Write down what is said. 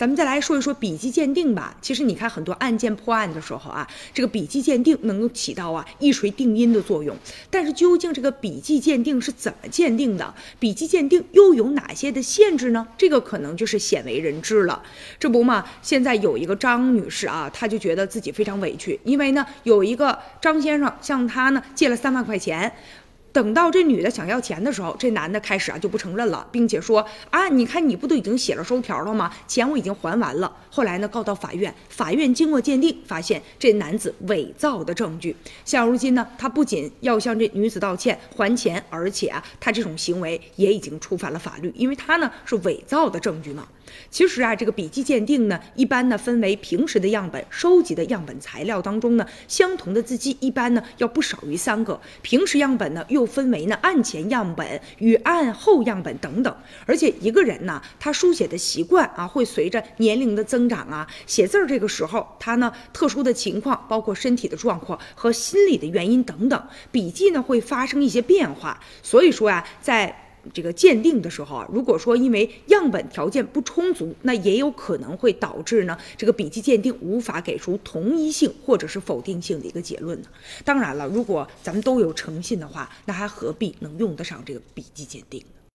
咱们再来说一说笔迹鉴定吧。其实你看很多案件破案的时候啊，这个笔迹鉴定能够起到啊一锤定音的作用。但是究竟这个笔迹鉴定是怎么鉴定的？笔迹鉴定又有哪些的限制呢？这个可能就是鲜为人知了。这不嘛，现在有一个张女士啊，她就觉得自己非常委屈，因为呢有一个张先生向她呢借了三万块钱。等到这女的想要钱的时候，这男的开始啊就不承认了，并且说啊，你看你不都已经写了收条了吗？钱我已经还完了。后来呢告到法院，法院经过鉴定，发现这男子伪造的证据。现如今呢，他不仅要向这女子道歉还钱，而且啊，他这种行为也已经触犯了法律，因为他呢是伪造的证据嘛。其实啊，这个笔迹鉴定呢，一般呢分为平时的样本收集的样本材料当中呢，相同的字迹一般呢要不少于三个。平时样本呢又分为呢案前样本与案后样本等等。而且一个人呢，他书写的习惯啊，会随着年龄的增长啊，写字儿这个时候他呢特殊的情况，包括身体的状况和心理的原因等等，笔记呢会发生一些变化。所以说啊，在这个鉴定的时候啊，如果说因为样本条件不充足，那也有可能会导致呢这个笔迹鉴定无法给出同一性或者是否定性的一个结论呢。当然了，如果咱们都有诚信的话，那还何必能用得上这个笔迹鉴定呢？